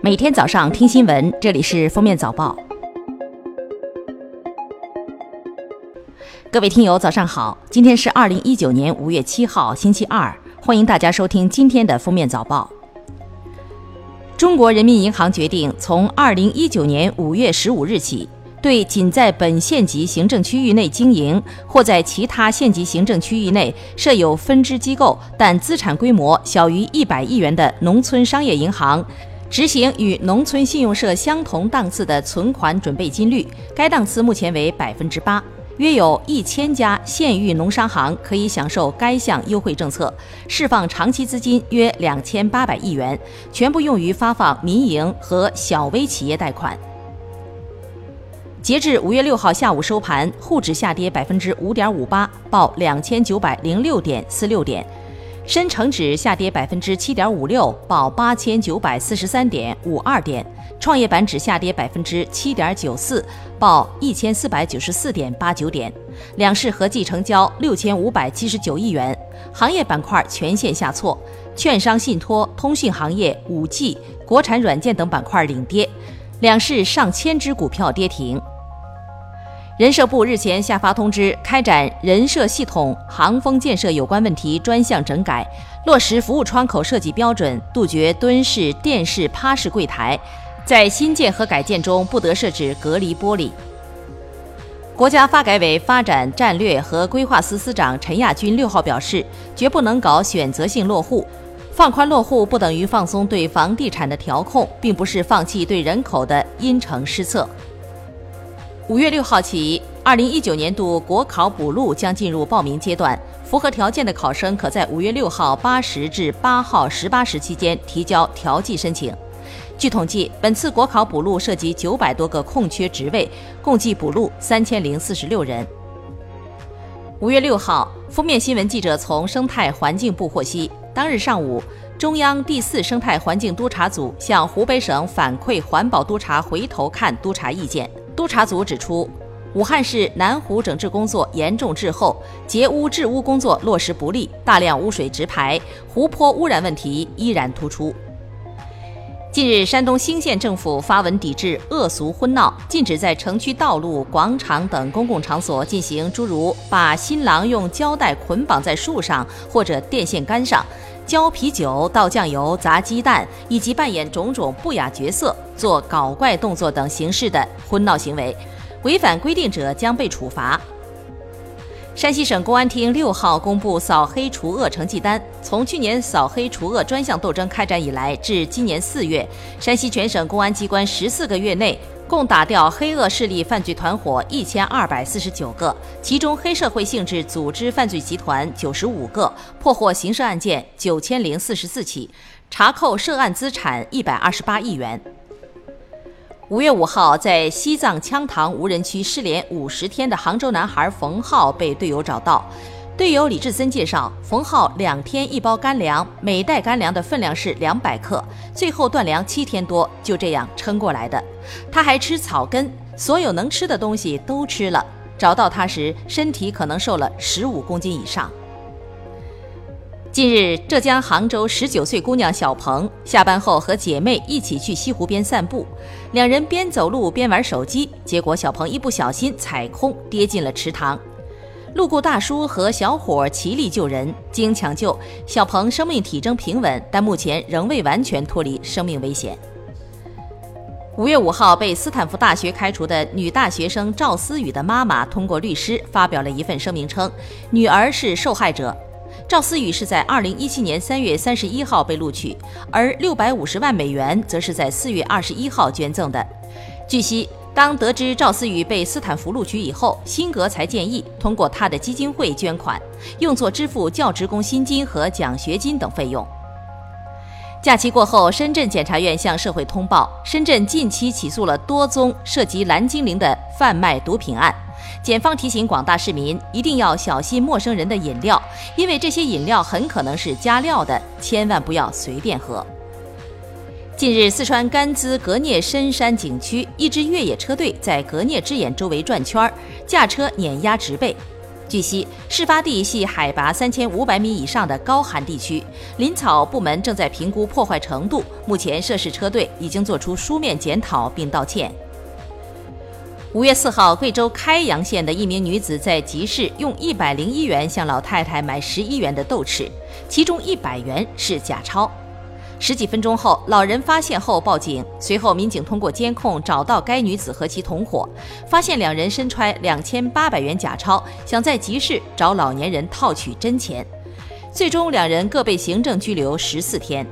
每天早上听新闻，这里是封面早报。各位听友，早上好！今天是二零一九年五月七号，星期二，欢迎大家收听今天的封面早报。中国人民银行决定，从二零一九年五月十五日起，对仅在本县级行政区域内经营或在其他县级行政区域内设有分支机构，但资产规模小于一百亿元的农村商业银行。执行与农村信用社相同档次的存款准备金率，该档次目前为百分之八，约有一千家县域农商行可以享受该项优惠政策，释放长期资金约两千八百亿元，全部用于发放民营和小微企业贷款。截至五月六号下午收盘，沪指下跌百分之五点五八，报两千九百零六点四六点。深成指下跌百分之七点五六，报八千九百四十三点五二点；创业板指下跌百分之七点九四，报一千四百九十四点八九点。两市合计成交六千五百七十九亿元。行业板块全线下挫，券商、信托、通讯行业、五 G、国产软件等板块领跌。两市上千只股票跌停。人社部日前下发通知，开展人社系统行风建设有关问题专项整改，落实服务窗口设计标准，杜绝蹲式、垫式、趴式柜台，在新建和改建中不得设置隔离玻璃。国家发改委发展战略和规划司司长陈亚军六号表示，绝不能搞选择性落户，放宽落户不等于放松对房地产的调控，并不是放弃对人口的因城施策。五月六号起，二零一九年度国考补录将进入报名阶段。符合条件的考生可在五月六号八时至八号十八时期间提交调剂申请。据统计，本次国考补录涉及九百多个空缺职位，共计补录三千零四十六人。五月六号，封面新闻记者从生态环境部获悉，当日上午，中央第四生态环境督察组向湖北省反馈环保督察回头看督查意见。督查组指出，武汉市南湖整治工作严重滞后，截污治污工作落实不力，大量污水直排，湖泊污染问题依然突出。近日，山东兴县政府发文抵制恶俗婚闹，禁止在城区道路、广场等公共场所进行诸如把新郎用胶带捆绑在树上或者电线杆上。浇啤酒、倒酱油、砸鸡蛋，以及扮演种种不雅角色、做搞怪动作等形式的婚闹行为，违反规定者将被处罚。山西省公安厅六号公布扫黑除恶成绩单，从去年扫黑除恶专项斗争开展以来至今年四月，山西全省公安机关十四个月内。共打掉黑恶势力犯罪团伙一千二百四十九个，其中黑社会性质组织犯罪集团九十五个，破获刑事案件九千零四十四起，查扣涉案资产一百二十八亿元。五月五号，在西藏羌塘无人区失联五十天的杭州男孩冯浩被队友找到。队友李志森介绍，冯浩两天一包干粮，每袋干粮的分量是两百克，最后断粮七天多，就这样撑过来的。他还吃草根，所有能吃的东西都吃了。找到他时，身体可能瘦了十五公斤以上。近日，浙江杭州十九岁姑娘小鹏下班后和姐妹一起去西湖边散步，两人边走路边玩手机，结果小鹏一不小心踩空，跌进了池塘。路过大叔和小伙齐力救人，经抢救，小鹏生命体征平稳，但目前仍未完全脱离生命危险。五月五号，被斯坦福大学开除的女大学生赵思雨的妈妈通过律师发表了一份声明，称女儿是受害者。赵思雨是在二零一七年三月三十一号被录取，而六百五十万美元则是在四月二十一号捐赠的。据悉。当得知赵思雨被斯坦福录取以后，辛格才建议通过他的基金会捐款，用作支付教职工薪金和奖学金等费用。假期过后，深圳检察院向社会通报，深圳近期起诉了多宗涉及蓝精灵的贩卖毒品案。检方提醒广大市民一定要小心陌生人的饮料，因为这些饮料很可能是加料的，千万不要随便喝。近日，四川甘孜格聂深山景区一支越野车队在格聂之眼周围转圈，驾车碾压植被。据悉，事发地系海拔三千五百米以上的高寒地区，林草部门正在评估破坏程度。目前，涉事车队已经作出书面检讨并道歉。五月四号，贵州开阳县的一名女子在集市用一百零一元向老太太买十一元的豆豉，其中一百元是假钞。十几分钟后，老人发现后报警，随后民警通过监控找到该女子和其同伙，发现两人身揣两千八百元假钞，想在集市找老年人套取真钱，最终两人各被行政拘留十四天。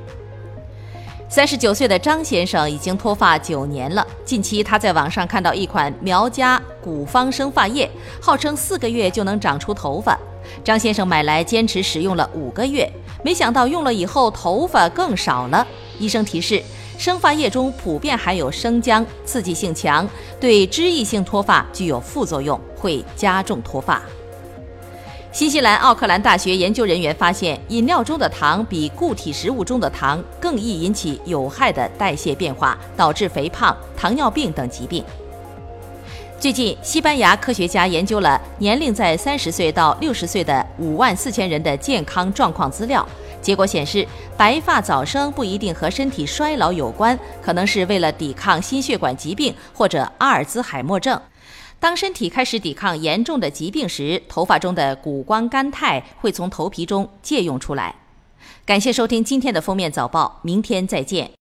三十九岁的张先生已经脱发九年了。近期他在网上看到一款苗家古方生发液，号称四个月就能长出头发。张先生买来坚持使用了五个月，没想到用了以后头发更少了。医生提示，生发液中普遍含有生姜，刺激性强，对脂溢性脱发具有副作用，会加重脱发。新西兰奥克兰大学研究人员发现，饮料中的糖比固体食物中的糖更易引起有害的代谢变化，导致肥胖、糖尿病等疾病。最近，西班牙科学家研究了年龄在三十岁到六十岁的五万四千人的健康状况资料，结果显示，白发早生不一定和身体衰老有关，可能是为了抵抗心血管疾病或者阿尔兹海默症。当身体开始抵抗严重的疾病时，头发中的谷胱甘肽会从头皮中借用出来。感谢收听今天的封面早报，明天再见。